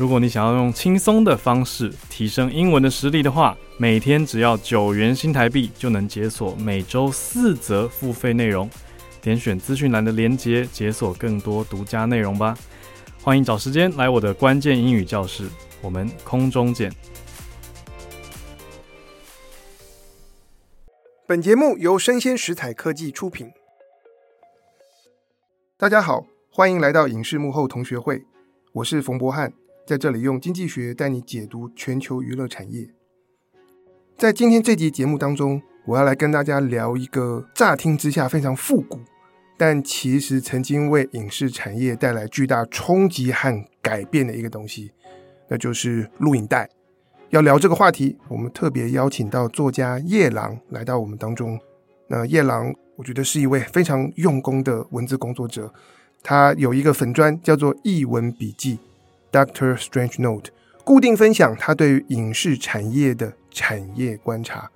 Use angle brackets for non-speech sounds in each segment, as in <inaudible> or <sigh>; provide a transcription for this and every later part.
如果你想要用轻松的方式提升英文的实力的话，每天只要九元新台币就能解锁每周四则付费内容。点选资讯栏的链接，解锁更多独家内容吧。欢迎找时间来我的关键英语教室，我们空中见。本节目由生鲜食材科技出品。大家好，欢迎来到影视幕后同学会，我是冯博翰。在这里用经济学带你解读全球娱乐产业。在今天这集节目当中，我要来跟大家聊一个乍听之下非常复古，但其实曾经为影视产业带来巨大冲击和改变的一个东西，那就是录影带。要聊这个话题，我们特别邀请到作家叶郎来到我们当中。那叶郎，我觉得是一位非常用功的文字工作者，他有一个粉砖叫做译文笔记。Doctor Strange Note 固定分享他对于影视产业的产业观察。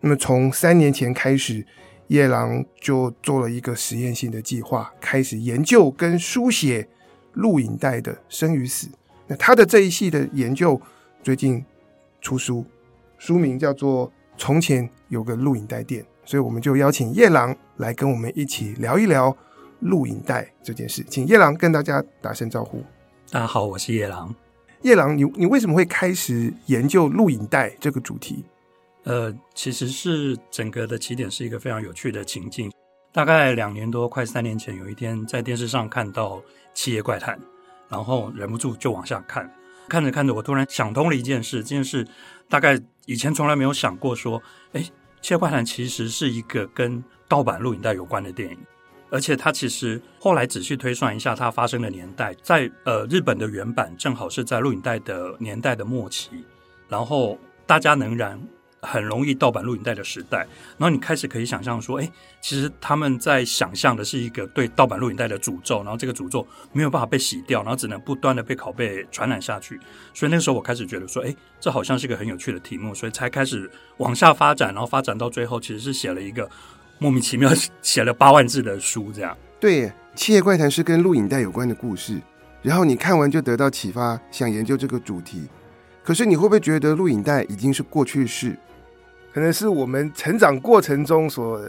那么从三年前开始，夜郎就做了一个实验性的计划，开始研究跟书写录影带的生与死。那他的这一系的研究最近出书，书名叫做《从前有个录影带店》，所以我们就邀请夜郎来跟我们一起聊一聊录影带这件事。请夜郎跟大家打声招呼。大家好，我是夜郎。夜郎，你你为什么会开始研究录影带这个主题？呃，其实是整个的起点是一个非常有趣的情境。大概两年多，快三年前，有一天在电视上看到《企业怪谈》，然后忍不住就往下看。看着看着，我突然想通了一件事，这件事大概以前从来没有想过，说，哎，《企业怪谈》其实是一个跟盗版录影带有关的电影。而且它其实后来仔细推算一下，它发生的年代在呃日本的原版正好是在录影带的年代的末期，然后大家仍然很容易盗版录影带的时代，然后你开始可以想象说，哎，其实他们在想象的是一个对盗版录影带的诅咒，然后这个诅咒没有办法被洗掉，然后只能不断的被拷贝传染下去。所以那个时候我开始觉得说，哎，这好像是个很有趣的题目，所以才开始往下发展，然后发展到最后其实是写了一个。莫名其妙写了八万字的书，这样。对，《企业怪谈》是跟录影带有关的故事，然后你看完就得到启发，想研究这个主题。可是你会不会觉得录影带已经是过去式？可能是我们成长过程中所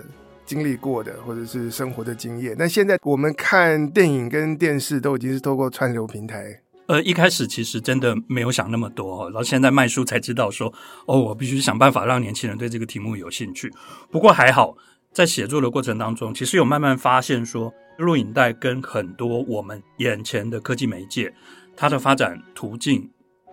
经历过的，或者是生活的经验。那现在我们看电影跟电视都已经是透过串流平台。呃，一开始其实真的没有想那么多，然后现在卖书才知道说，哦，我必须想办法让年轻人对这个题目有兴趣。不过还好。在写作的过程当中，其实有慢慢发现说，录影带跟很多我们眼前的科技媒介，它的发展途径、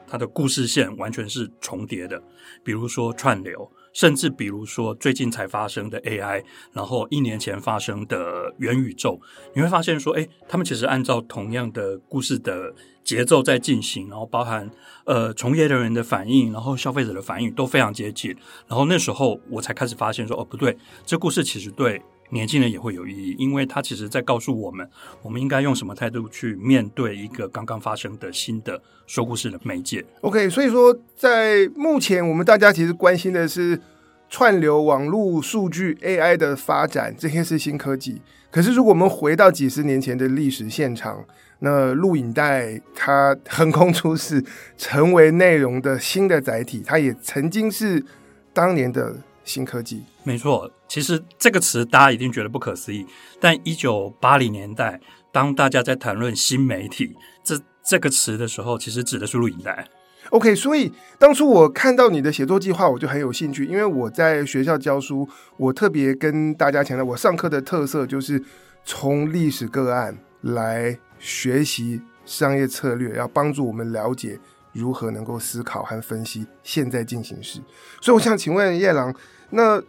它的故事线完全是重叠的。比如说串流，甚至比如说最近才发生的 AI，然后一年前发生的元宇宙，你会发现说，哎，他们其实按照同样的故事的节奏在进行，然后包含呃从业人员的反应，然后消费者的反应都非常接近。然后那时候我才开始发现说，哦，不对，这故事其实对年轻人也会有意义，因为它其实在告诉我们，我们应该用什么态度去面对一个刚刚发生的新的说故事的媒介。OK，所以说在目前我们大家其实关心的是串流网络数据 AI 的发展，这些是新科技。可是如果我们回到几十年前的历史现场，那录影带它横空出世，成为内容的新的载体，它也曾经是当年的新科技。没错，其实这个词大家一定觉得不可思议，但一九八零年代，当大家在谈论新媒体这这个词的时候，其实指的是录影带。OK，所以当初我看到你的写作计划，我就很有兴趣，因为我在学校教书，我特别跟大家强调，我上课的特色就是从历史个案来。学习商业策略，要帮助我们了解如何能够思考和分析现在进行时。所以，我想请问叶朗，那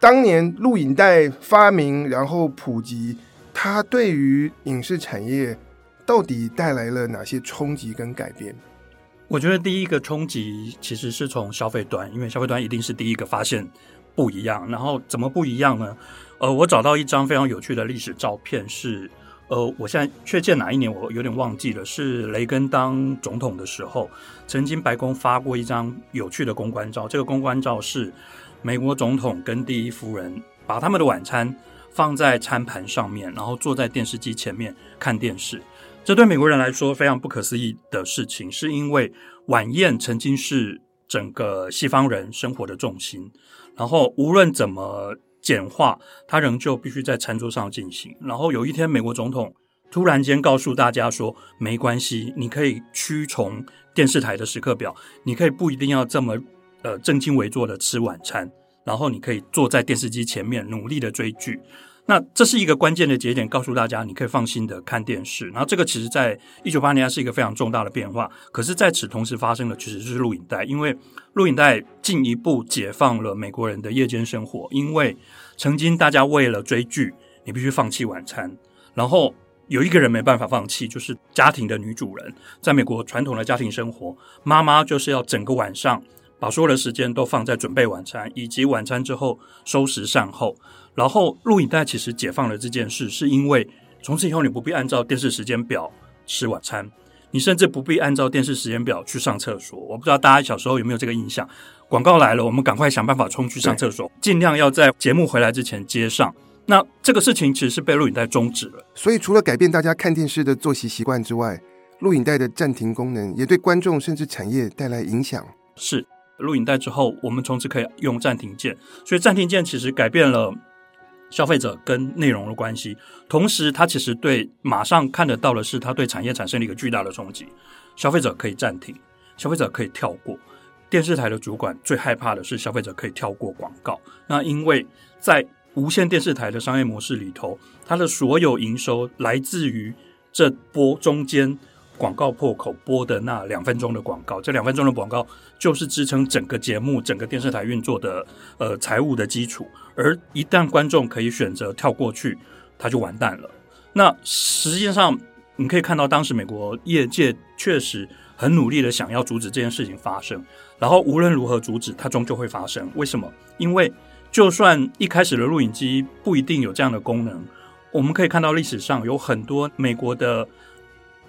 当年录影带发明然后普及，它对于影视产业到底带来了哪些冲击跟改变？我觉得第一个冲击其实是从消费端，因为消费端一定是第一个发现不一样。然后怎么不一样呢？呃，我找到一张非常有趣的历史照片是。呃，我现在确切哪一年我有点忘记了，是雷根当总统的时候，曾经白宫发过一张有趣的公关照。这个公关照是美国总统跟第一夫人把他们的晚餐放在餐盘上面，然后坐在电视机前面看电视。这对美国人来说非常不可思议的事情，是因为晚宴曾经是整个西方人生活的重心，然后无论怎么。简化，它仍旧必须在餐桌上进行。然后有一天，美国总统突然间告诉大家说：“没关系，你可以屈从电视台的时刻表，你可以不一定要这么呃正襟危坐的吃晚餐，然后你可以坐在电视机前面努力的追剧。”那这是一个关键的节点，告诉大家你可以放心的看电视。然后这个其实在一九八零年是一个非常重大的变化。可是，在此同时发生的其实就是录影带，因为录影带进一步解放了美国人的夜间生活。因为曾经大家为了追剧，你必须放弃晚餐。然后有一个人没办法放弃，就是家庭的女主人。在美国传统的家庭生活，妈妈就是要整个晚上把所有的时间都放在准备晚餐，以及晚餐之后收拾善后。然后录影带其实解放了这件事，是因为从此以后你不必按照电视时间表吃晚餐，你甚至不必按照电视时间表去上厕所。我不知道大家小时候有没有这个印象？广告来了，我们赶快想办法冲去上厕所，尽量要在节目回来之前接上。那这个事情其实是被录影带终止了。所以除了改变大家看电视的作息习惯之外，录影带的暂停功能也对观众甚至产业带来影响。是录影带之后，我们从此可以用暂停键，所以暂停键其实改变了。消费者跟内容的关系，同时它其实对马上看得到的是，它对产业产生了一个巨大的冲击。消费者可以暂停，消费者可以跳过。电视台的主管最害怕的是消费者可以跳过广告。那因为在无线电视台的商业模式里头，它的所有营收来自于这波中间。广告破口播的那两分钟的广告，这两分钟的广告就是支撑整个节目、整个电视台运作的呃财务的基础。而一旦观众可以选择跳过去，他就完蛋了。那实际上你可以看到，当时美国业界确实很努力的想要阻止这件事情发生，然后无论如何阻止，它终究会发生。为什么？因为就算一开始的录影机不一定有这样的功能，我们可以看到历史上有很多美国的。<laughs>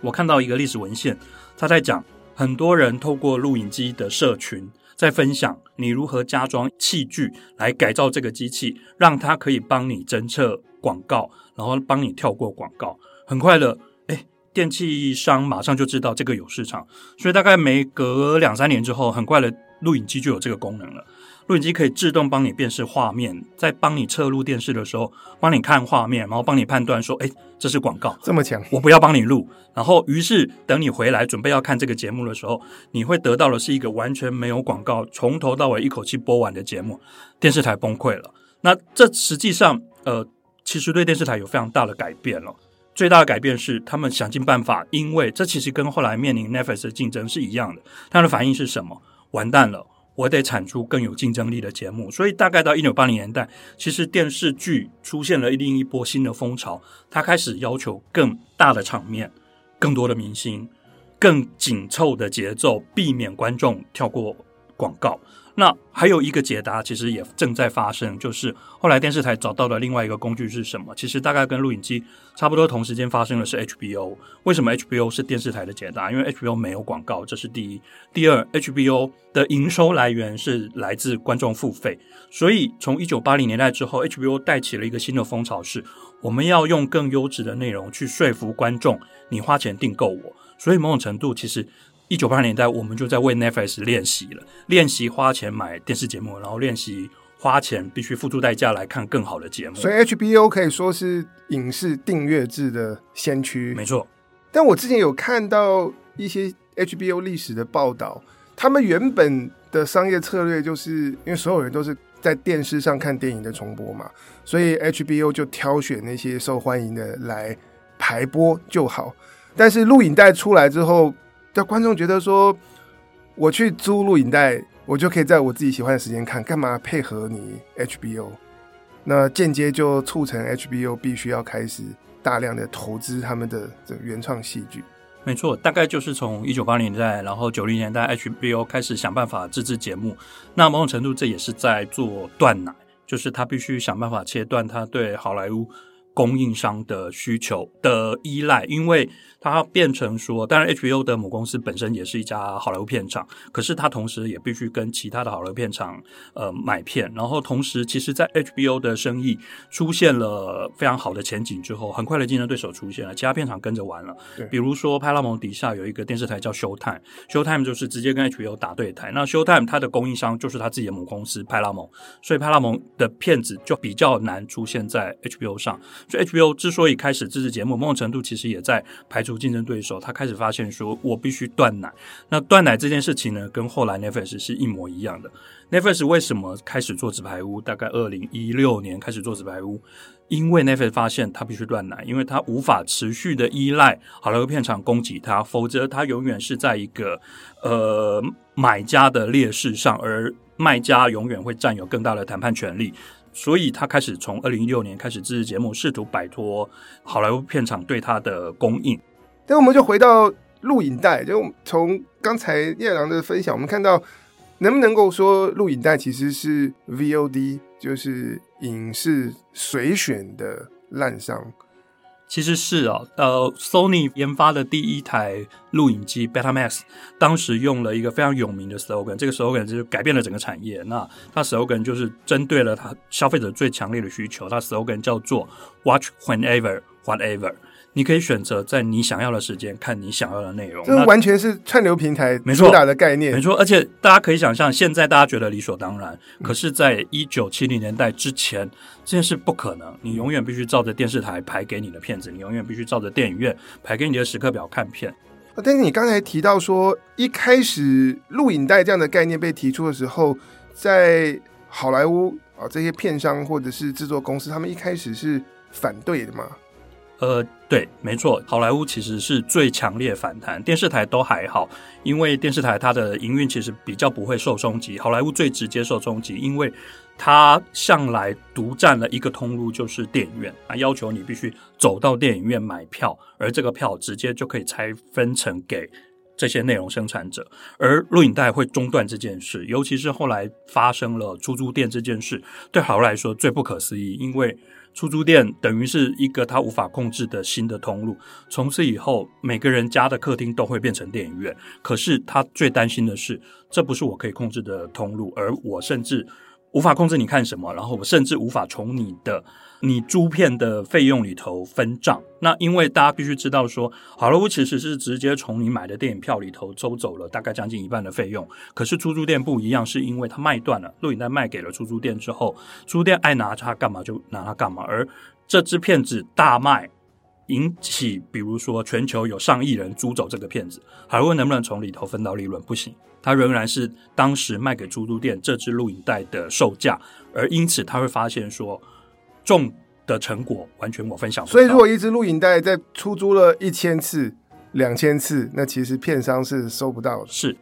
我看到一个历史文献，他在讲很多人透过录影机的社群，在分享你如何加装器具来改造这个机器，让它可以帮你侦测广告，然后帮你跳过广告。很快的，哎，电器商马上就知道这个有市场，所以大概没隔两三年之后，很快的录影机就有这个功能了。录影机可以自动帮你辨识画面，在帮你侧录电视的时候，帮你看画面，然后帮你判断说：“哎，这是广告。”这么强，我不要帮你录。然后，于是等你回来准备要看这个节目的时候，你会得到的是一个完全没有广告、从头到尾一口气播完的节目。电视台崩溃了。那这实际上，呃，其实对电视台有非常大的改变了。最大的改变是，他们想尽办法，因为这其实跟后来面临 Netflix 的竞争是一样的。他的反应是什么？完蛋了。我得产出更有竞争力的节目，所以大概到一九八零年代，其实电视剧出现了另一波新的风潮，它开始要求更大的场面、更多的明星、更紧凑的节奏，避免观众跳过广告。那还有一个解答，其实也正在发生，就是后来电视台找到的另外一个工具是什么？其实大概跟录影机差不多同时间发生的是 HBO。为什么 HBO 是电视台的解答？因为 HBO 没有广告，这是第一。第二，HBO 的营收来源是来自观众付费，所以从一九八零年代之后，HBO 带起了一个新的风潮，是我们要用更优质的内容去说服观众，你花钱订购我。所以某种程度，其实。一九八零年代，我们就在为 Netflix 练习了，练习花钱买电视节目，然后练习花钱必须付出代价来看更好的节目。所以 HBO 可以说是影视订阅制的先驱，没错。但我之前有看到一些 HBO 历史的报道，他们原本的商业策略就是因为所有人都是在电视上看电影的重播嘛，所以 HBO 就挑选那些受欢迎的来排播就好。但是录影带出来之后，让观众觉得说，我去租录影带，我就可以在我自己喜欢的时间看，干嘛配合你 HBO？那间接就促成 HBO 必须要开始大量的投资他们的这原创戏剧。没错，大概就是从一九八零年代，然后九零年代 HBO 开始想办法自制节目。那某种程度这也是在做断奶，就是他必须想办法切断他对好莱坞供应商的需求的依赖，因为它变成说，当然 HBO 的母公司本身也是一家好莱坞片厂，可是它同时也必须跟其他的好莱坞片厂呃买片，然后同时，其实，在 HBO 的生意出现了非常好的前景之后，很快的竞争对手出现了，其他片厂跟着玩了。比如说派拉蒙底下有一个电视台叫 Showtime，Showtime 就是直接跟 HBO 打对台，那 Showtime 它的供应商就是它自己的母公司派拉蒙，所以派拉蒙的片子就比较难出现在 HBO 上。所以 HBO 之所以开始自制节目，某种程度其实也在排除竞争对手，他开始发现说，我必须断奶。那断奶这件事情呢，跟后来 Netflix 是一模一样的。Netflix 为什么开始做纸牌屋？大概二零一六年开始做纸牌屋，因为 Netflix 发现他必须断奶，因为他无法持续的依赖好莱坞片厂供给他，否则他永远是在一个呃买家的劣势上，而卖家永远会占有更大的谈判权利。所以他开始从二零一六年开始自制节目，试图摆脱好莱坞片场对他的供应。那我们就回到录影带，就从刚才叶良的分享，我们看到能不能够说录影带其实是 VOD，就是影视随选的滥觞。其实是啊，呃，Sony 研发的第一台录影机 Betamax，当时用了一个非常有名的 slogan，这个 slogan 就是改变了整个产业。那它 slogan 就是针对了它消费者最强烈的需求，它 slogan 叫做 Watch whenever, whatever。你可以选择在你想要的时间看你想要的内容，这完全是串流平台主打的概念，没错。而且大家可以想象，现在大家觉得理所当然，可是，在一九七零年代之前，这件事不可能。你永远必须照着电视台排给你的片子，你永远必须照着电影院排给你的时刻表看片。但是你刚才提到说，一开始录影带这样的概念被提出的时候，在好莱坞啊这些片商或者是制作公司，他们一开始是反对的嘛？呃，对，没错，好莱坞其实是最强烈反弹，电视台都还好，因为电视台它的营运其实比较不会受冲击。好莱坞最直接受冲击，因为它向来独占了一个通路，就是电影院，啊，要求你必须走到电影院买票，而这个票直接就可以拆分成给这些内容生产者，而录影带会中断这件事，尤其是后来发生了出租店这件事，对好莱坞来说最不可思议，因为。出租店等于是一个他无法控制的新的通路，从此以后，每个人家的客厅都会变成电影院。可是他最担心的是，这不是我可以控制的通路，而我甚至无法控制你看什么，然后我甚至无法从你的。你租片的费用里头分账，那因为大家必须知道说，好莱坞其实是直接从你买的电影票里头抽走了大概将近一半的费用。可是出租店不一样，是因为它卖断了，录影带卖给了出租店之后，出租店爱拿它干嘛就拿它干嘛。而这支片子大卖，引起比如说全球有上亿人租走这个片子，好莱坞能不能从里头分到利润？不行，它仍然是当时卖给出租店这支录影带的售价，而因此他会发现说。重的成果完全我分享不到。所以，如果一支录影带在出租了一千次、两千次，那其实片商是收不到的。是，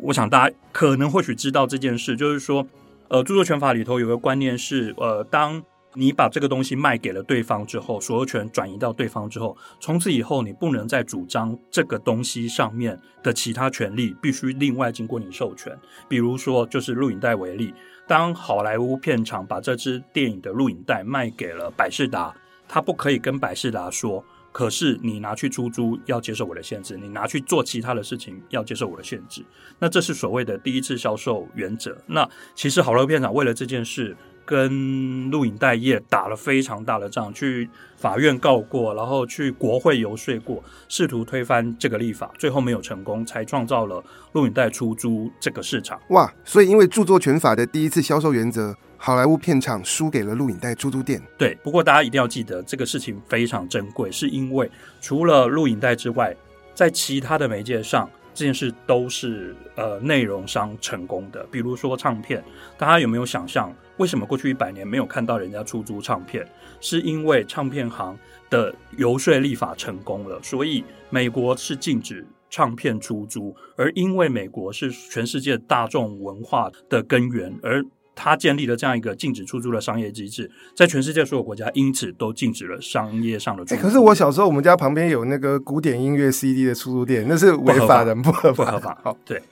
我想大家可能或许知道这件事，就是说，呃，著作权法里头有个观念是，呃，当你把这个东西卖给了对方之后，所有权转移到对方之后，从此以后你不能再主张这个东西上面的其他权利，必须另外经过你授权。比如说，就是录影带为例。当好莱坞片场把这支电影的录影带卖给了百事达，他不可以跟百事达说：“可是你拿去出租要接受我的限制，你拿去做其他的事情要接受我的限制。”那这是所谓的第一次销售原则。那其实好莱坞片场为了这件事。跟录影带业打了非常大的仗，去法院告过，然后去国会游说过，试图推翻这个立法，最后没有成功，才创造了录影带出租这个市场。哇！所以因为著作权法的第一次销售原则，好莱坞片厂输给了录影带出租店。对，不过大家一定要记得，这个事情非常珍贵，是因为除了录影带之外，在其他的媒介上。这件事都是呃内容商成功的，比如说唱片，大家有没有想象，为什么过去一百年没有看到人家出租唱片？是因为唱片行的游说立法成功了，所以美国是禁止唱片出租，而因为美国是全世界大众文化的根源，而他建立了这样一个禁止出租的商业机制，在全世界所有国家因此都禁止了商业上的出租。欸，可是我小时候，我们家旁边有那个古典音乐 CD 的出租店，那是违法的，不合法。不合法。好，对。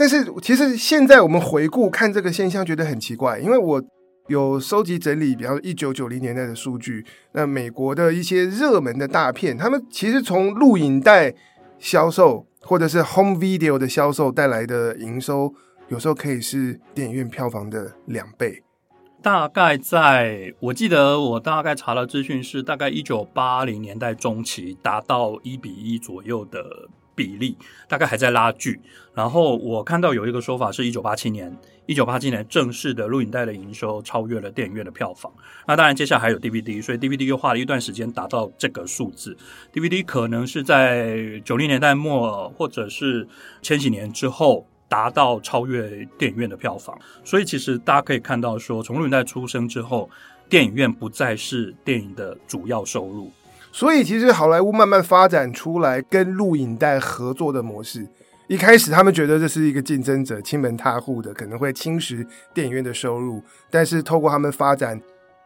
但是其实现在我们回顾看这个现象，觉得很奇怪，因为我有收集整理，比方说一九九零年代的数据。那美国的一些热门的大片，他们其实从录影带销售 <laughs> 或者是 home video 的销售带来的营收，有时候可以是电影院票房的两倍。大概在我记得，我大概查了资讯是大概一九八零年代中期达到一比一左右的比例，大概还在拉锯。然后我看到有一个说法是一九八七年，一九八七年正式的录影带的营收超越了电影院的票房。那当然接下来还有 DVD，所以 DVD 又花了一段时间达到这个数字。DVD 可能是在九零年代末或者是千禧年之后。达到超越电影院的票房，所以其实大家可以看到说，从录影带出生之后，电影院不再是电影的主要收入。所以其实好莱坞慢慢发展出来跟录影带合作的模式。一开始他们觉得这是一个竞争者，亲门踏户的，可能会侵蚀电影院的收入。但是透过他们发展，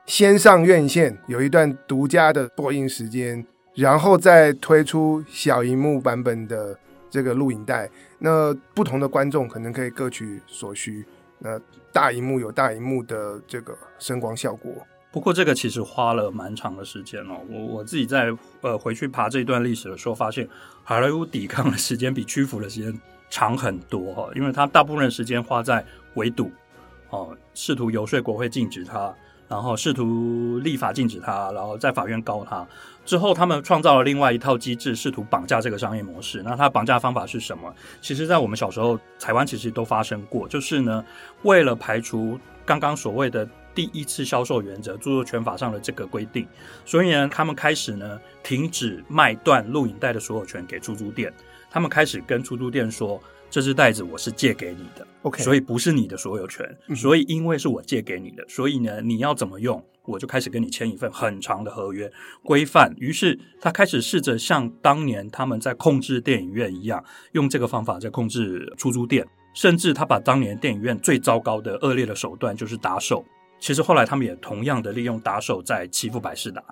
先上院线，有一段独家的播映时间，然后再推出小荧幕版本的这个录影带。那不同的观众可能可以各取所需。那大荧幕有大荧幕的这个声光效果。不过这个其实花了蛮长的时间哦。我我自己在呃回去爬这一段历史的时候，发现好莱坞抵抗的时间比屈服的时间长很多哈。因为他大部分时间花在围堵哦，试图游说国会禁止他，然后试图立法禁止他，然后在法院告他。之后，他们创造了另外一套机制，试图绑架这个商业模式。那他绑架方法是什么？其实，在我们小时候，台湾其实都发生过。就是呢，为了排除刚刚所谓的第一次销售原则、著作权法上的这个规定，所以呢，他们开始呢停止卖断录影带的所有权给出租店。他们开始跟出租店说：“这只袋子我是借给你的，OK，所以不是你的所有权。所以因为是我借给你的，所以呢，你要怎么用？”我就开始跟你签一份很长的合约规范，于是他开始试着像当年他们在控制电影院一样，用这个方法在控制出租店，甚至他把当年电影院最糟糕的恶劣的手段就是打手，其实后来他们也同样的利用打手在欺负百事达。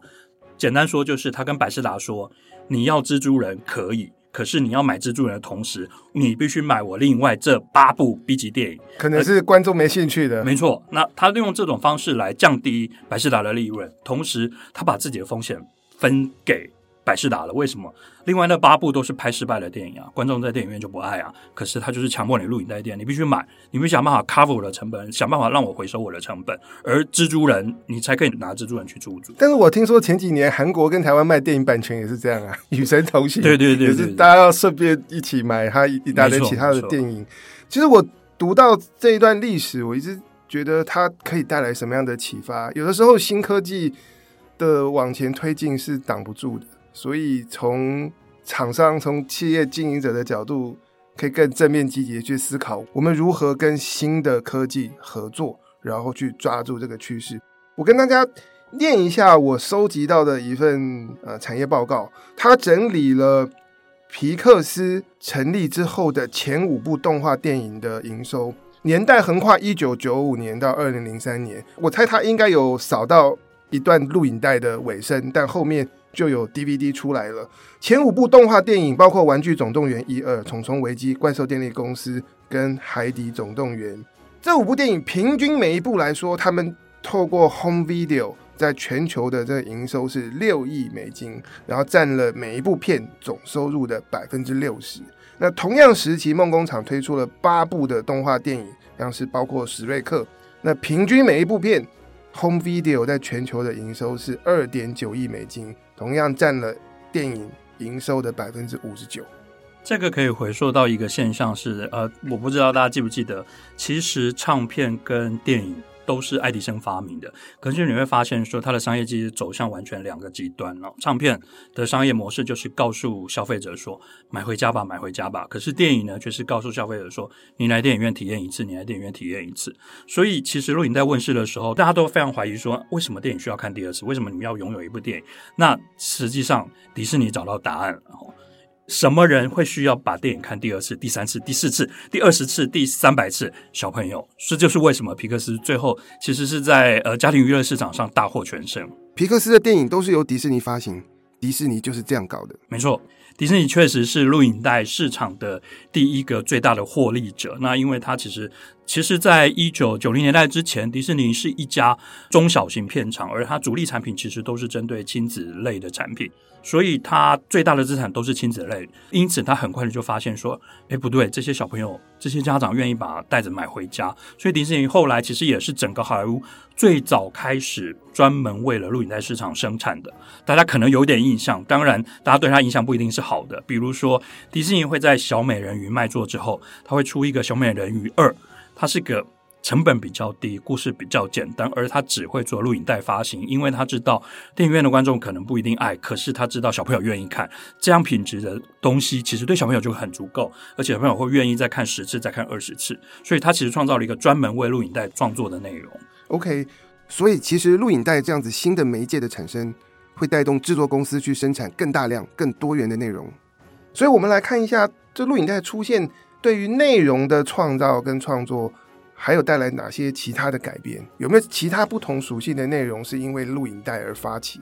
简单说就是他跟百事达说，你要蜘蛛人可以。可是你要买蜘蛛人的同时，你必须买我另外这八部 B 级电影，可能是观众没兴趣的。没错，那他利用这种方式来降低百事达的利润，同时他把自己的风险分给。百事达了，为什么？另外那八部都是拍失败的电影啊，观众在电影院就不爱啊。可是他就是强迫你录影带店，你必须买，你必须想办法 cover 我的成本，想办法让我回收我的成本。而蜘蛛人，你才可以拿蜘蛛人去出租。但是我听说前几年韩国跟台湾卖电影版权也是这样啊，与神同行。对对对，对，也是大家要顺便一起买他一大堆其他的电影。其实我读到这一段历史，我一直觉得它可以带来什么样的启发？有的时候新科技的往前推进是挡不住的。所以，从厂商、从企业经营者的角度，可以更正面积极的去思考，我们如何跟新的科技合作，然后去抓住这个趋势。我跟大家念一下我收集到的一份呃产业报告，它整理了皮克斯成立之后的前五部动画电影的营收，年代横跨一九九五年到二零零三年。我猜它应该有扫到一段录影带的尾声，但后面。就有 DVD 出来了。前五部动画电影包括《玩具总动员》一二、《虫虫危机》、《怪兽电力公司》跟《海底总动员》。这五部电影平均每一部来说，他们透过 Home Video 在全球的这个营收是六亿美金，然后占了每一部片总收入的百分之六十。那同样时期，梦工厂推出了八部的动画电影，像是包括史瑞克。那平均每一部片 Home Video 在全球的营收是二点九亿美金。同样占了电影营收的百分之五十九。这个可以回溯到一个现象是，呃，我不知道大家记不记得，其实唱片跟电影。都是爱迪生发明的，可是你会发现说，它的商业机走向完全两个极端了。唱片的商业模式就是告诉消费者说，买回家吧，买回家吧。可是电影呢，却是告诉消费者说，你来电影院体验一次，你来电影院体验一次。所以，其实录影带问世的时候，大家都非常怀疑说，为什么电影需要看第二次？为什么你们要拥有一部电影？那实际上，迪士尼找到答案，了。什么人会需要把电影看第二次、第三次、第四次、第二十次、第三百次？小朋友，这就是为什么皮克斯最后其实是在呃家庭娱乐市场上大获全胜。皮克斯的电影都是由迪士尼发行，迪士尼就是这样搞的。没错，迪士尼确实是录影带市场的第一个最大的获利者。那因为它其实其实，在一九九零年代之前，迪士尼是一家中小型片厂，而它主力产品其实都是针对亲子类的产品，所以它最大的资产都是亲子类。因此，他很快的就发现说：“哎，不对，这些小朋友、这些家长愿意把袋子买回家。”所以，迪士尼后来其实也是整个好莱坞最早开始专门为了录影带市场生产的。大家可能有点印象，当然，大家对它印象不一定是好的。比如说，迪士尼会在小美人鱼卖座之后，它会出一个小美人鱼二。它是个成本比较低、故事比较简单，而他只会做录影带发行，因为他知道电影院的观众可能不一定爱，可是他知道小朋友愿意看这样品质的东西，其实对小朋友就很足够，而且小朋友会愿意再看十次、再看二十次，所以他其实创造了一个专门为录影带创作的内容。OK，所以其实录影带这样子新的媒介的产生，会带动制作公司去生产更大量、更多元的内容。所以我们来看一下这录影带出现。对于内容的创造跟创作，还有带来哪些其他的改变？有没有其他不同属性的内容是因为录影带而发起？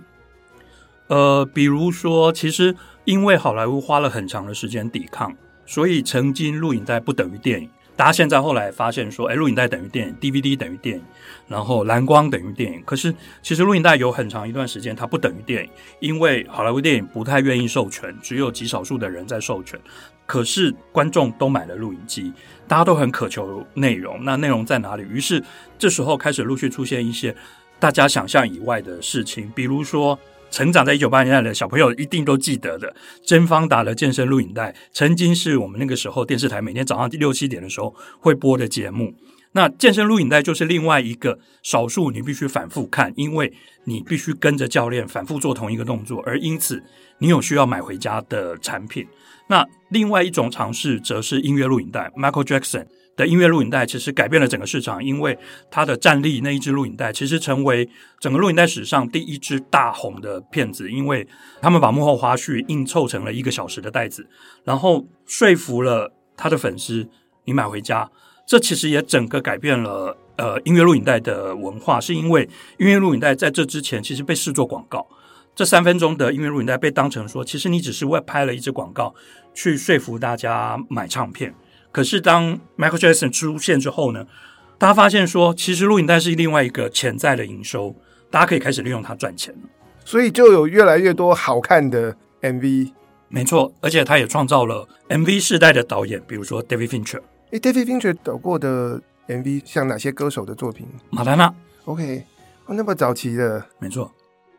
呃，比如说，其实因为好莱坞花了很长的时间抵抗，所以曾经录影带不等于电影。大家现在后来发现说，哎，录影带等于电影，DVD 等于电影，然后蓝光等于电影。可是其实录影带有很长一段时间它不等于电影，因为好莱坞电影不太愿意授权，只有极少数的人在授权。可是观众都买了录影机，大家都很渴求内容。那内容在哪里？于是这时候开始陆续出现一些大家想象以外的事情，比如说。成长在一九八零年代的小朋友一定都记得的，甄方达的健身录影带，曾经是我们那个时候电视台每天早上六七点的时候会播的节目。那健身录影带就是另外一个少数你必须反复看，因为你必须跟着教练反复做同一个动作，而因此你有需要买回家的产品。那另外一种尝试则是音乐录影带，Michael Jackson。的音乐录影带其实改变了整个市场，因为他的战力那一支录影带其实成为整个录影带史上第一支大红的片子，因为他们把幕后花絮硬凑成了一个小时的带子，然后说服了他的粉丝，你买回家。这其实也整个改变了呃音乐录影带的文化，是因为音乐录影带在这之前其实被视作广告，这三分钟的音乐录影带被当成说，其实你只是为拍了一支广告去说服大家买唱片。可是当 Michael Jackson 出现之后呢，大家发现说，其实录影带是另外一个潜在的营收，大家可以开始利用它赚钱了。所以就有越来越多好看的 MV。没错，而且他也创造了 MV 世代的导演，比如说 David Fincher。诶，David Fincher 导过的 MV 像哪些歌手的作品？马丹娜。OK，哦，那么早期的。没错。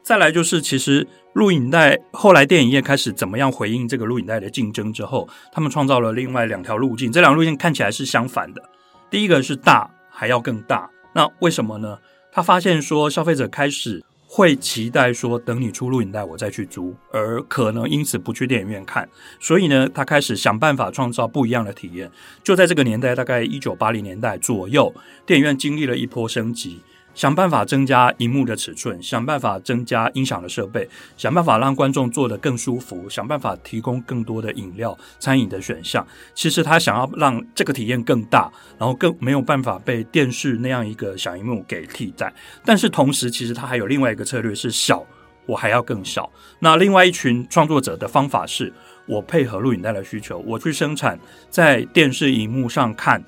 再来就是，其实录影带后来电影业开始怎么样回应这个录影带的竞争之后，他们创造了另外两条路径。这两条路径看起来是相反的。第一个是大还要更大，那为什么呢？他发现说消费者开始会期待说，等你出录影带我再去租，而可能因此不去电影院看。所以呢，他开始想办法创造不一样的体验。就在这个年代，大概一九八零年代左右，电影院经历了一波升级。想办法增加荧幕的尺寸，想办法增加音响的设备，想办法让观众坐得更舒服，想办法提供更多的饮料、餐饮的选项。其实他想要让这个体验更大，然后更没有办法被电视那样一个小荧幕给替代。但是同时，其实他还有另外一个策略是小，我还要更小。那另外一群创作者的方法是，我配合录影带的需求，我去生产在电视荧幕上看。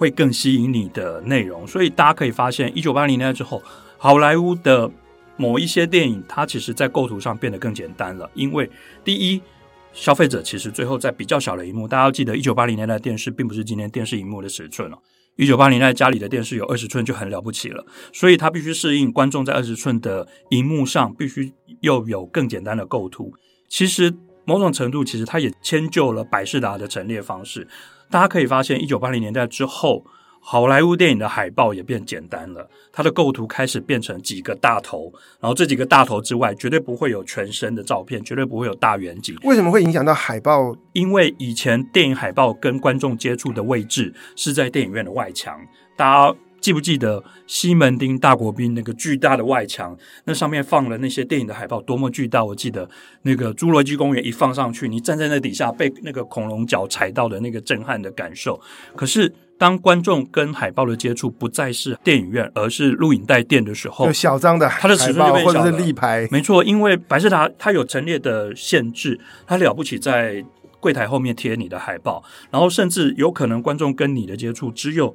会更吸引你的内容，所以大家可以发现，一九八零年代之后，好莱坞的某一些电影，它其实在构图上变得更简单了。因为第一，消费者其实最后在比较小的荧幕，大家要记得，一九八零年代的电视并不是今天电视荧幕的尺寸了。一九八零年代家里的电视有二十寸就很了不起了，所以它必须适应观众在二十寸的荧幕上必须又有更简单的构图。其实某种程度，其实它也迁就了百事达的陈列方式。大家可以发现，一九八零年代之后，好莱坞电影的海报也变简单了。它的构图开始变成几个大头，然后这几个大头之外，绝对不会有全身的照片，绝对不会有大远景。为什么会影响到海报？因为以前电影海报跟观众接触的位置是在电影院的外墙，大家。记不记得西门町大国宾那个巨大的外墙？那上面放了那些电影的海报，多么巨大！我记得那个《侏罗纪公园》一放上去，你站在那底下被那个恐龙脚踩到的那个震撼的感受。可是当观众跟海报的接触不再是电影院，而是录影带店的时候，小张的它的尺寸就变小了，或者是立牌。没错，因为百事达它有陈列的限制，它了不起在柜台后面贴你的海报，然后甚至有可能观众跟你的接触只有。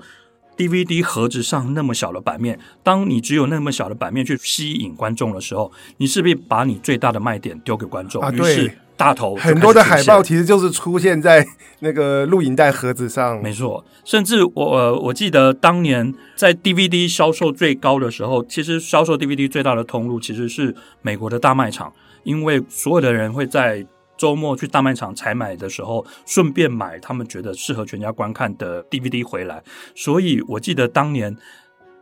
DVD 盒子上那么小的版面，当你只有那么小的版面去吸引观众的时候，你是不是把你最大的卖点丢给观众？啊，于是大头很多的海报其实就是出现在那个录影带盒子上。没错，甚至我我记得当年在 DVD 销售最高的时候，其实销售 DVD 最大的通路其实是美国的大卖场，因为所有的人会在。周末去大卖场采买的时候，顺便买他们觉得适合全家观看的 DVD 回来。所以我记得当年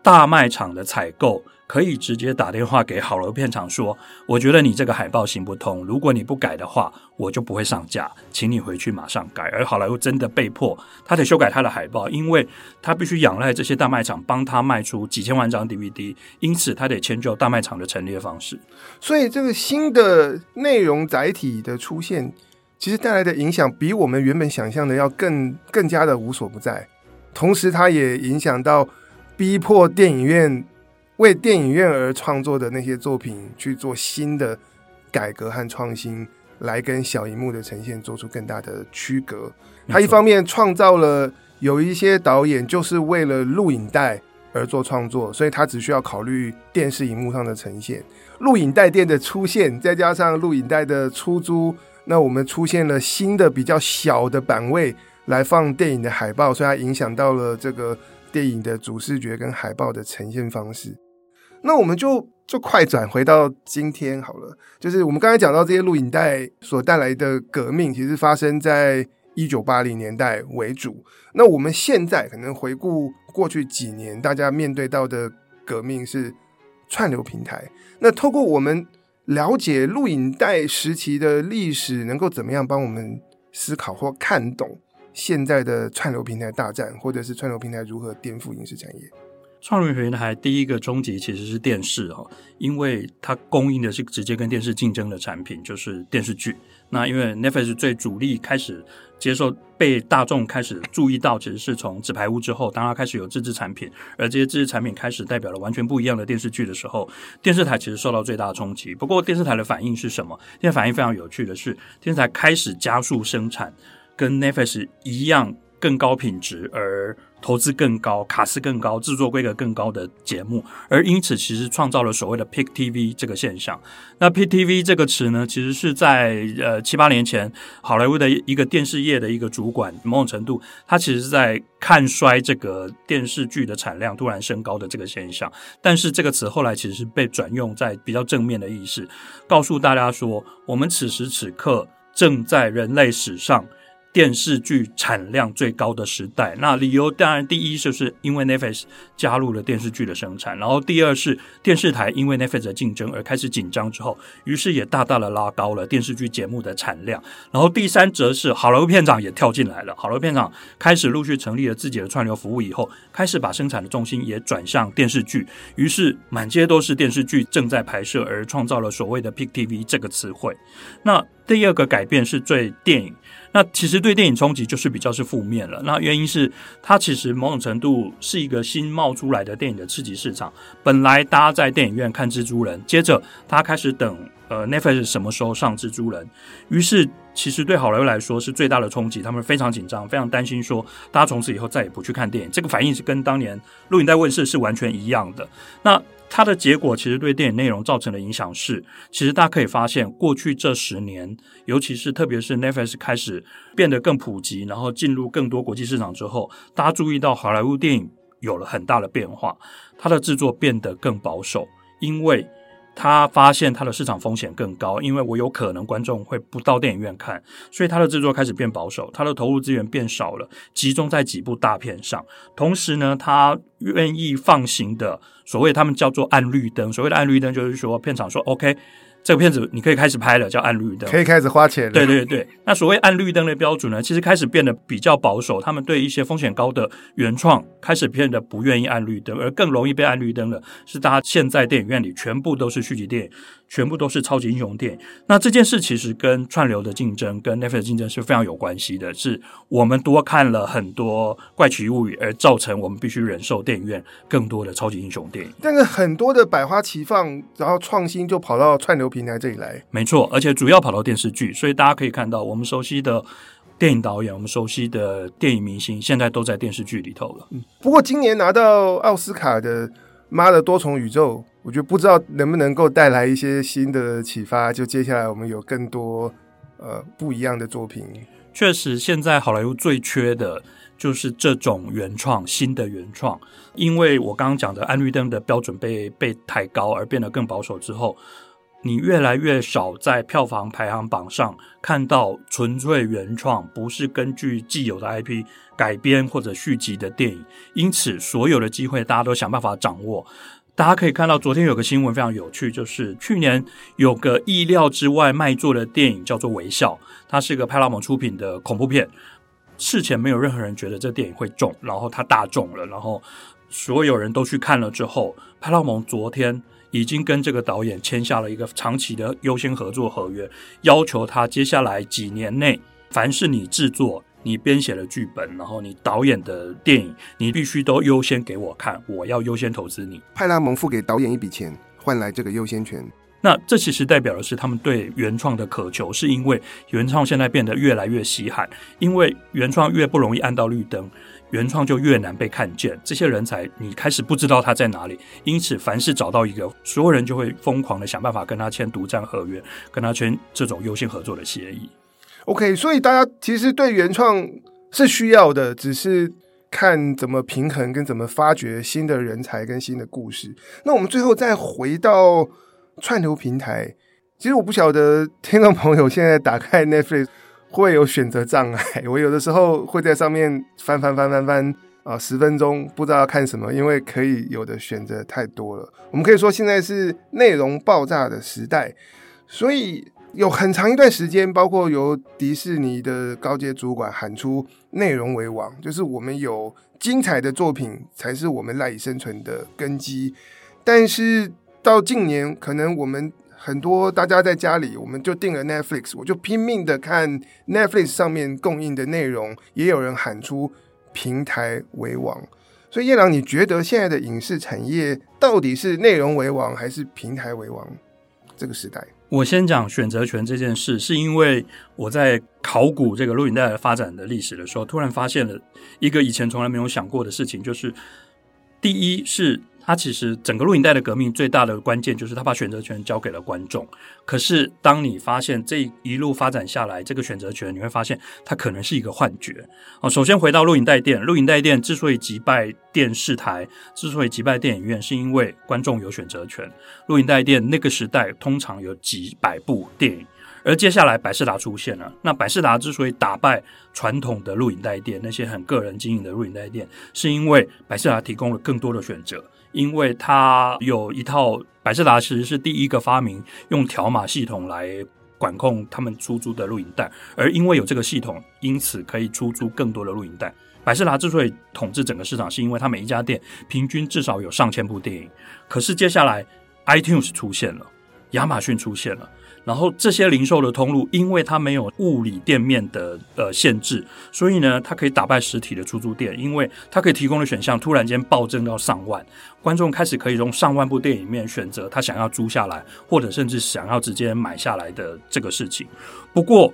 大卖场的采购。可以直接打电话给好莱坞片场说：“我觉得你这个海报行不通，如果你不改的话，我就不会上架，请你回去马上改。”而好莱坞真的被迫，他得修改他的海报，因为他必须仰赖这些大卖场帮他卖出几千万张 DVD，因此他得迁就大卖场的陈列方式。所以，这个新的内容载体的出现，其实带来的影响比我们原本想象的要更更加的无所不在。同时，它也影响到逼迫电影院。为电影院而创作的那些作品去做新的改革和创新，来跟小荧幕的呈现做出更大的区隔。他一方面创造了有一些导演就是为了录影带而做创作，所以他只需要考虑电视荧幕上的呈现。录影带店的出现，再加上录影带的出租，那我们出现了新的比较小的版位来放电影的海报，所以它影响到了这个电影的主视觉跟海报的呈现方式。那我们就就快转回到今天好了，就是我们刚才讲到这些录影带所带来的革命，其实发生在一九八零年代为主。那我们现在可能回顾过去几年，大家面对到的革命是串流平台。那透过我们了解录影带时期的历史，能够怎么样帮我们思考或看懂现在的串流平台大战，或者是串流平台如何颠覆影视产业？串流平台第一个终极其实是电视哦，因为它供应的是直接跟电视竞争的产品，就是电视剧。那因为 Netflix 最主力开始接受被大众开始注意到，其实是从《纸牌屋》之后，当它开始有自制产品，而这些自制产品开始代表了完全不一样的电视剧的时候，电视台其实受到最大的冲击。不过电视台的反应是什么？现在反应非常有趣的是，电视台开始加速生产，跟 Netflix 一样。更高品质，而投资更高、卡司更高、制作规格更高的节目，而因此其实创造了所谓的 Pick TV 这个现象。那 Pick TV 这个词呢，其实是在呃七八年前，好莱坞的一个电视业的一个主管，某种程度，他其实是在看衰这个电视剧的产量突然升高的这个现象。但是这个词后来其实是被转用在比较正面的意思，告诉大家说，我们此时此刻正在人类史上。电视剧产量最高的时代，那理由当然第一就是因为 Netflix 加入了电视剧的生产，然后第二是电视台因为 Netflix 的竞争而开始紧张之后，于是也大大的拉高了电视剧节目的产量，然后第三则是好莱坞片场也跳进来了，好莱坞片场开始陆续成立了自己的串流服务以后，开始把生产的重心也转向电视剧，于是满街都是电视剧正在拍摄，而创造了所谓的 Pick TV 这个词汇。那第二个改变是最电影。那其实对电影冲击就是比较是负面了。那原因是它其实某种程度是一个新冒出来的电影的刺激市场。本来大家在电影院看蜘蛛人，接着大家开始等呃 Netflix 什么时候上蜘蛛人，于是其实对好莱坞来说是最大的冲击。他们非常紧张，非常担心说大家从此以后再也不去看电影。这个反应是跟当年录影带问世是完全一样的。那它的结果其实对电影内容造成的影响是，其实大家可以发现，过去这十年，尤其是特别是 Netflix 开始变得更普及，然后进入更多国际市场之后，大家注意到好莱坞电影有了很大的变化，它的制作变得更保守，因为他发现他的市场风险更高，因为我有可能观众会不到电影院看，所以他的制作开始变保守，他的投入资源变少了，集中在几部大片上。同时呢，他愿意放行的所谓他们叫做暗绿灯，所谓的暗绿灯就是说片场说 OK。这个片子你可以开始拍了，叫暗绿灯，可以开始花钱了。对对对，那所谓暗绿灯的标准呢，其实开始变得比较保守。他们对一些风险高的原创开始变得不愿意按绿灯，而更容易被按绿灯的是大家现在电影院里全部都是续集电影。全部都是超级英雄电影。那这件事其实跟串流的竞争、跟 Netflix 竞争是非常有关系的。是我们多看了很多怪奇物语，而造成我们必须忍受电影院更多的超级英雄电影。但是很多的百花齐放，然后创新就跑到串流平台这里来。没错，而且主要跑到电视剧。所以大家可以看到，我们熟悉的电影导演，我们熟悉的电影明星，现在都在电视剧里头了。嗯，不过今年拿到奥斯卡的《妈的多重宇宙》，我觉得不知道能不能够带来一些新的启发。就接下来我们有更多呃不一样的作品。确实，现在好莱坞最缺的就是这种原创，新的原创。因为我刚刚讲的，安绿灯的标准被被抬高而变得更保守之后。你越来越少在票房排行榜上看到纯粹原创，不是根据既有的 IP 改编或者续集的电影，因此所有的机会大家都想办法掌握。大家可以看到，昨天有个新闻非常有趣，就是去年有个意料之外卖座的电影叫做《微笑》，它是一个派拉蒙出品的恐怖片。事前没有任何人觉得这电影会中，然后它大中了，然后所有人都去看了之后，派拉蒙昨天。已经跟这个导演签下了一个长期的优先合作合约，要求他接下来几年内，凡是你制作、你编写的剧本，然后你导演的电影，你必须都优先给我看，我要优先投资你。派拉蒙付给导演一笔钱，换来这个优先权。那这其实代表的是他们对原创的渴求，是因为原创现在变得越来越稀罕，因为原创越不容易按到绿灯。原创就越难被看见，这些人才你开始不知道他在哪里，因此凡是找到一个，所有人就会疯狂的想办法跟他签独占合约，跟他签这种优先合作的协议。OK，所以大家其实对原创是需要的，只是看怎么平衡跟怎么发掘新的人才跟新的故事。那我们最后再回到串流平台，其实我不晓得听众朋友现在打开 Netflix。会有选择障碍，<laughs> 我有的时候会在上面翻翻翻翻翻啊，十分钟不知道要看什么，因为可以有的选择太多了。我们可以说现在是内容爆炸的时代，所以有很长一段时间，包括由迪士尼的高阶主管喊出“内容为王”，就是我们有精彩的作品才是我们赖以生存的根基。但是到近年，可能我们。很多大家在家里，我们就订了 Netflix，我就拼命的看 Netflix 上面供应的内容。也有人喊出平台为王，所以叶朗，你觉得现在的影视产业到底是内容为王还是平台为王？这个时代，我先讲选择权这件事，是因为我在考古这个录影带的发展的历史的时候，突然发现了一个以前从来没有想过的事情，就是第一是。它其实整个录影带的革命最大的关键就是他把选择权交给了观众。可是当你发现这一路发展下来，这个选择权你会发现它可能是一个幻觉。哦，首先回到录影带店，录影带店之所以击败电视台，之所以击败电影院，是因为观众有选择权。录影带店那个时代通常有几百部电影。而接下来百视达出现了，那百视达之所以打败传统的录影带店，那些很个人经营的录影带店，是因为百视达提供了更多的选择，因为它有一套百视达其实是第一个发明用条码系统来管控他们出租的录影带，而因为有这个系统，因此可以出租更多的录影带。百视达之所以统治整个市场，是因为它每一家店平均至少有上千部电影。可是接下来 iTunes 出现了，亚马逊出现了。然后这些零售的通路，因为它没有物理店面的呃限制，所以呢，它可以打败实体的出租店，因为它可以提供的选项突然间暴增到上万，观众开始可以从上万部电影里面选择他想要租下来，或者甚至想要直接买下来的这个事情。不过，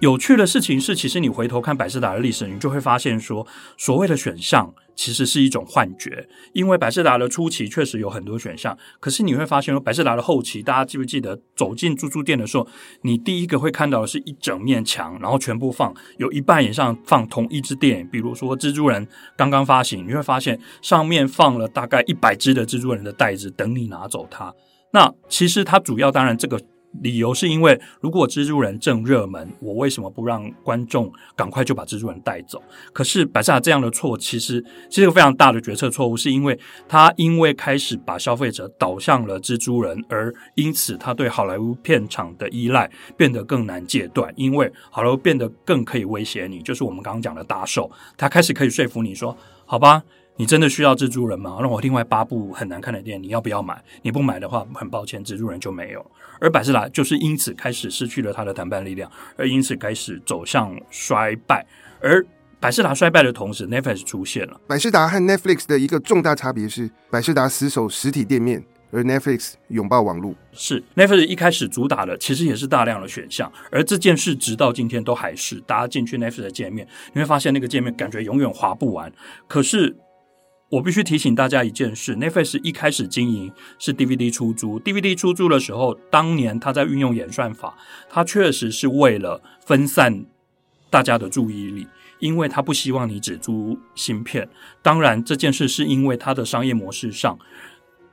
有趣的事情是，其实你回头看百视达的历史，你就会发现说，所谓的选项其实是一种幻觉。因为百视达的初期确实有很多选项，可是你会发现说，百视达的后期，大家记不记得走进租书店的时候，你第一个会看到的是一整面墙，然后全部放有一半以上放同一支电影，比如说蜘蛛人刚刚发行，你会发现上面放了大概一百只的蜘蛛人的袋子，等你拿走它。那其实它主要当然这个。理由是因为，如果蜘蛛人正热门，我为什么不让观众赶快就把蜘蛛人带走？可是百视达这样的错，其实是一个非常大的决策错误，是因为他因为开始把消费者导向了蜘蛛人，而因此他对好莱坞片场的依赖变得更难戒断，因为好莱坞变得更可以威胁你，就是我们刚刚讲的大受，他开始可以说服你说，好吧。你真的需要蜘蛛人吗？让我另外八部很难看的电影，你要不要买？你不买的话，很抱歉，蜘蛛人就没有。而百视达就是因此开始失去了它的谈判力量，而因此开始走向衰败。而百视达衰败的同时，Netflix 出现了。百视达和 Netflix 的一个重大差别是，百视达死守实体店面，而 Netflix 拥抱网络。是 Netflix 一开始主打的，其实也是大量的选项，而这件事直到今天都还是，大家进去 Netflix 的界面，你会发现那个界面感觉永远划不完。可是我必须提醒大家一件事，Netflix 一开始经营是 DVD 出租，DVD 出租的时候，当年他在运用演算法，他确实是为了分散大家的注意力。因为他不希望你只租芯片，当然这件事是因为他的商业模式上，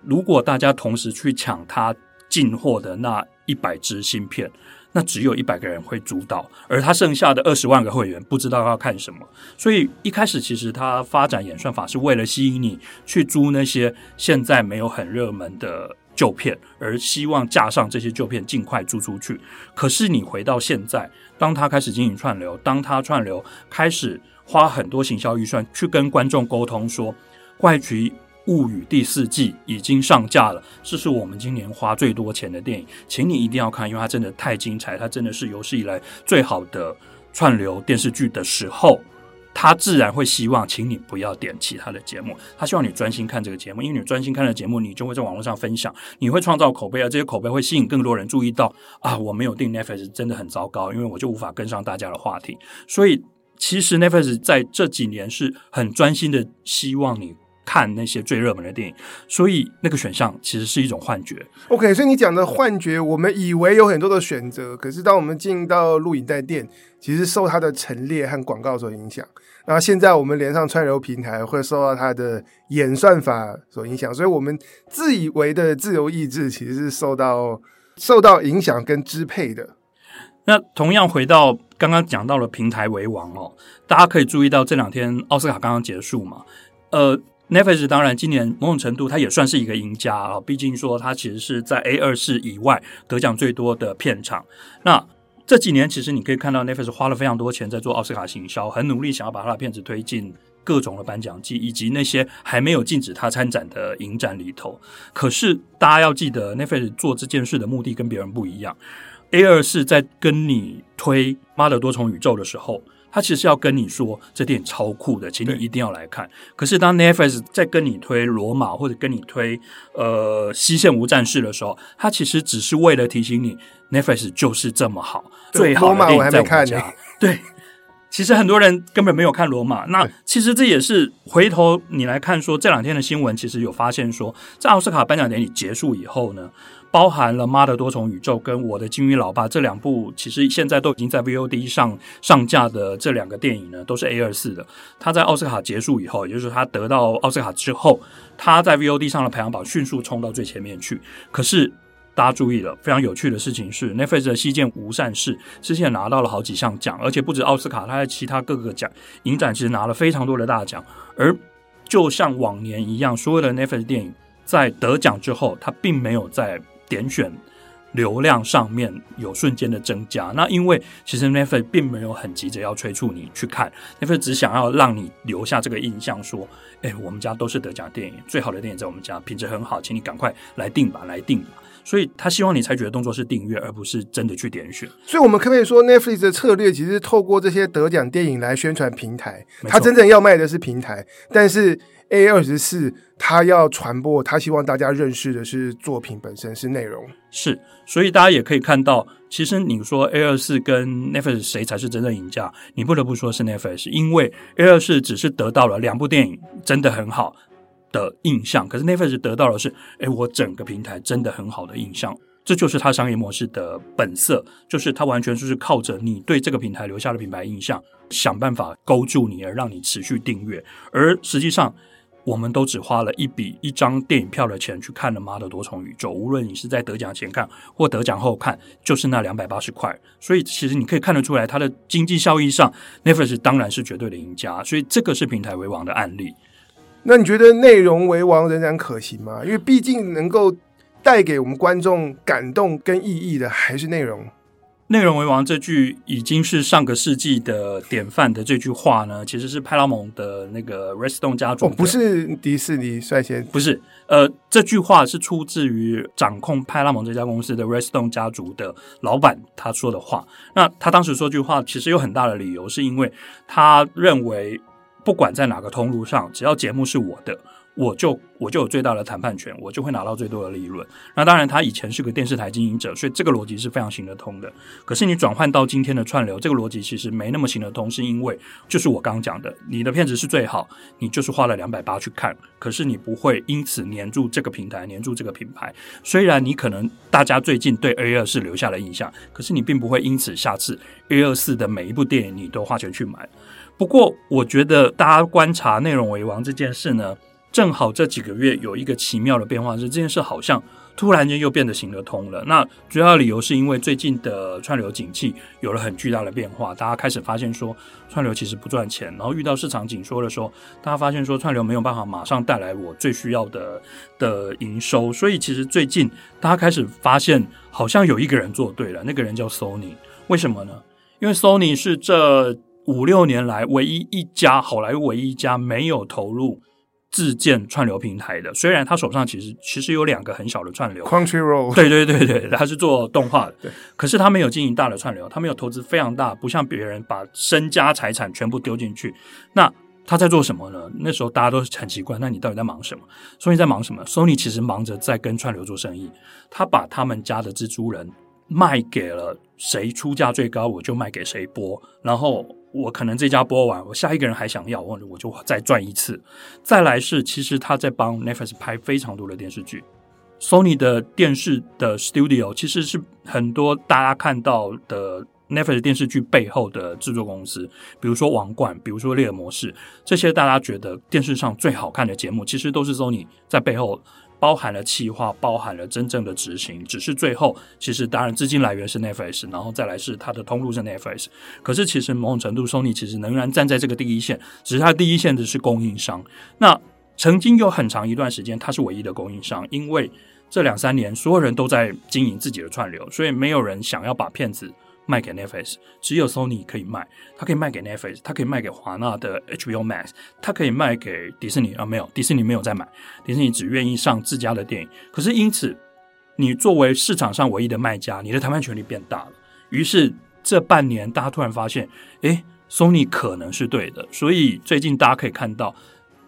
如果大家同时去抢他进货的那一百支芯片，那只有一百个人会租到，而他剩下的二十万个会员不知道要看什么，所以一开始其实他发展演算法是为了吸引你去租那些现在没有很热门的。旧片，而希望架上这些旧片尽快租出去。可是你回到现在，当他开始经营串流，当他串流开始花很多行销预算去跟观众沟通说，《怪奇物语》第四季已经上架了，这是我们今年花最多钱的电影，请你一定要看，因为它真的太精彩，它真的是有史以来最好的串流电视剧的时候。他自然会希望，请你不要点其他的节目。他希望你专心看这个节目，因为你专心看的节目，你就会在网络上分享，你会创造口碑，啊这些口碑会吸引更多人注意到。啊，我没有订 Netflix 真的很糟糕，因为我就无法跟上大家的话题。所以，其实 Netflix 在这几年是很专心的，希望你看那些最热门的电影。所以，那个选项其实是一种幻觉。OK，所以你讲的幻觉，我们以为有很多的选择，可是当我们进到录影带店，其实受它的陈列和广告所影响。那现在我们连上串流平台，会受到它的演算法所影响，所以我们自以为的自由意志，其实是受到受到影响跟支配的。那同样回到刚刚讲到了平台为王哦，大家可以注意到这两天奥斯卡刚刚结束嘛，呃，Netflix 当然今年某种程度它也算是一个赢家啊，毕竟说它其实是在 A 二四以外得奖最多的片场。那这几年，其实你可以看到 Netflix 花了非常多钱在做奥斯卡行销，很努力想要把他的片子推进各种的颁奖季，以及那些还没有禁止他参展的影展里头。可是大家要记得，Netflix 做这件事的目的跟别人不一样。A24 在跟你推《妈的多重宇宙》的时候。他其实要跟你说，这电影超酷的，请你一定要来看。可是当 Netflix 在跟你推《罗马》或者跟你推呃《西线无战事》的时候，他其实只是为了提醒你，Netflix 就是这么好，最好的电影在我们家。对，其实很多人根本没有看《罗马》。那其实这也是回头你来看说，这两天的新闻其实有发现说，在奥斯卡颁奖典礼结束以后呢。包含了《妈的多重宇宙》跟《我的金鱼老爸》这两部，其实现在都已经在 VOD 上上架的这两个电影呢，都是 A 二四的。他在奥斯卡结束以后，也就是他得到奥斯卡之后，他在 VOD 上的排行榜迅速冲到最前面去。可是大家注意了，非常有趣的事情是，Netflix 的《西线无战事》之前拿到了好几项奖，而且不止奥斯卡，他在其他各个奖影展其实拿了非常多的大奖。而就像往年一样，所有的 Netflix 电影在得奖之后，它并没有在点选流量上面有瞬间的增加，那因为其实 Netflix 并没有很急着要催促你去看，Netflix 只想要让你留下这个印象，说，哎，我们家都是得奖电影，最好的电影在我们家，品质很好，请你赶快来订吧，来订吧。所以他希望你采取的动作是订阅，而不是真的去点选。所以，我们可不可以说，Netflix 的策略其实透过这些得奖电影来宣传平台，他真正要卖的是平台，但是。A 二十四，他要传播，他希望大家认识的是作品本身，是内容。是，所以大家也可以看到，其实你说 A 二四跟 Netflix 谁才是真正赢家？你不得不说是 Netflix，因为 A 二四只是得到了两部电影真的很好的印象，可是 Netflix 得到的是，哎，我整个平台真的很好的印象。这就是它商业模式的本色，就是它完全就是靠着你对这个平台留下的品牌印象，想办法勾住你，而让你持续订阅，而实际上。我们都只花了一笔一张电影票的钱去看了《妈的多重宇宙》，无论你是在得奖前看或得奖后看，就是那两百八十块。所以其实你可以看得出来，它的经济效益上，Netflix 当然是绝对的赢家。所以这个是平台为王的案例。那你觉得内容为王仍然可行吗？因为毕竟能够带给我们观众感动跟意义的还是内容。内容为王这句已经是上个世纪的典范的这句话呢，其实是派拉蒙的那个 Redstone 家族，哦，不是迪士尼率先，不是，呃，这句话是出自于掌控派拉蒙这家公司的 Redstone 家族的老板他说的话。那他当时说这句话，其实有很大的理由，是因为他认为不管在哪个通路上，只要节目是我的。我就我就有最大的谈判权，我就会拿到最多的利润。那当然，他以前是个电视台经营者，所以这个逻辑是非常行得通的。可是你转换到今天的串流，这个逻辑其实没那么行得通，是因为就是我刚讲的，你的片子是最好，你就是花了两百八去看，可是你不会因此黏住这个平台，黏住这个品牌。虽然你可能大家最近对 A 二四留下了印象，可是你并不会因此下次 A 二四的每一部电影你都花钱去买。不过，我觉得大家观察内容为王这件事呢。正好这几个月有一个奇妙的变化，是这件事好像突然间又变得行得通了。那主要理由是因为最近的串流景气有了很巨大的变化，大家开始发现说串流其实不赚钱，然后遇到市场紧缩的时候，大家发现说串流没有办法马上带来我最需要的的营收，所以其实最近大家开始发现好像有一个人做对了，那个人叫 Sony。为什么呢？因为 Sony 是这五六年来唯一一家好莱坞唯一一家没有投入。自建串流平台的，虽然他手上其实其实有两个很小的串流，Crunchyroll，对对对对，他是做动画的，对，可是他没有经营大的串流，他没有投资非常大，不像别人把身家财产全部丢进去。那他在做什么呢？那时候大家都很奇怪，那你到底在忙什么？Sony 在忙什么？Sony 其实忙着在跟串流做生意，他把他们家的蜘蛛人卖给了谁出价最高，我就卖给谁播，然后。我可能这家播完，我下一个人还想要，或者我就再赚一次。再来是，其实他在帮 Netflix 拍非常多的电视剧。Sony 的电视的 Studio 其实是很多大家看到的 Netflix 电视剧背后的制作公司，比如说《王冠》，比如说《猎人模式》，这些大家觉得电视上最好看的节目，其实都是 Sony 在背后。包含了企划，包含了真正的执行，只是最后其实当然资金来源是 Netflix，然后再来是它的通路是 Netflix。可是其实某种程度，Sony 其实仍然站在这个第一线，只是它第一线的是供应商。那曾经有很长一段时间，它是唯一的供应商，因为这两三年所有人都在经营自己的串流，所以没有人想要把片子。卖给 Netflix，只有 Sony 可以卖，它可以卖给 Netflix，它可以卖给华纳的 HBO Max，它可以卖给迪士尼啊，没有，迪士尼没有在买，迪士尼只愿意上自家的电影。可是因此，你作为市场上唯一的卖家，你的谈判权力变大了。于是这半年，大家突然发现，诶，Sony 可能是对的。所以最近大家可以看到，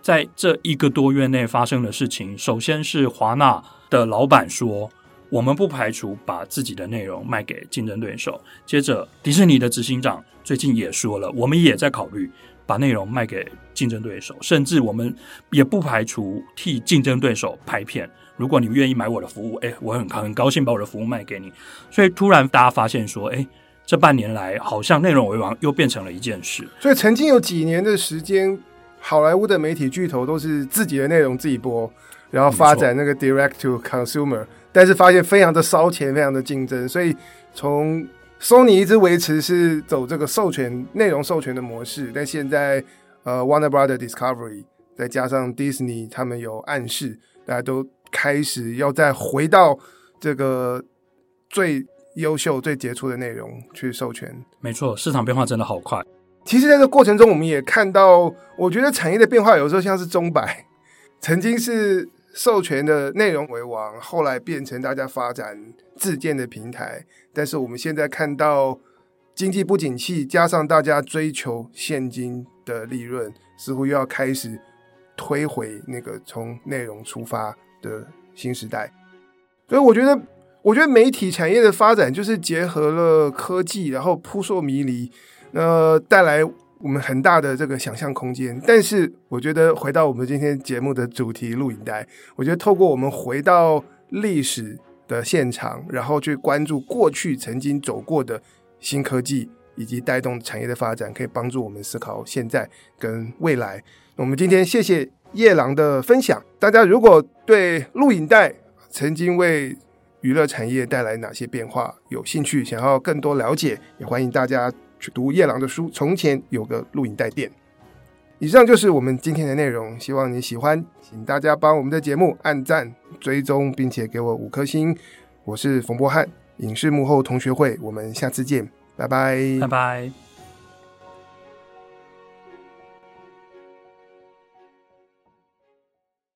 在这一个多月内发生的事情，首先是华纳的老板说。我们不排除把自己的内容卖给竞争对手。接着，迪士尼的执行长最近也说了，我们也在考虑把内容卖给竞争对手，甚至我们也不排除替竞争对手拍片。如果你愿意买我的服务，哎，我很很高兴把我的服务卖给你。所以，突然大家发现说，哎，这半年来好像内容为王又变成了一件事。所以，曾经有几年的时间，好莱坞的媒体巨头都是自己的内容自己播，然后发展那个 direct to consumer。但是发现非常的烧钱，非常的竞争，所以从 Sony 一直维持是走这个授权内容授权的模式，但现在呃 Warner Brother Discovery 再加上 Disney，他们有暗示，大家都开始要再回到这个最优秀、最杰出的内容去授权。没错，市场变化真的好快。其实在这个过程中，我们也看到，我觉得产业的变化有时候像是钟摆，曾经是。授权的内容为王，后来变成大家发展自建的平台。但是我们现在看到经济不景气，加上大家追求现金的利润，似乎又要开始推回那个从内容出发的新时代。所以我觉得，我觉得媒体产业的发展就是结合了科技，然后扑朔迷离，那带来。我们很大的这个想象空间，但是我觉得回到我们今天节目的主题录影带，我觉得透过我们回到历史的现场，然后去关注过去曾经走过的新科技以及带动产业的发展，可以帮助我们思考现在跟未来。我们今天谢谢叶郎的分享。大家如果对录影带曾经为娱乐产业带来哪些变化有兴趣，想要更多了解，也欢迎大家。去读夜郎的书。从前有个录影带店。以上就是我们今天的内容，希望你喜欢，请大家帮我们的节目按赞、追踪，并且给我五颗星。我是冯博翰，影视幕后同学会，我们下次见，拜拜，拜拜。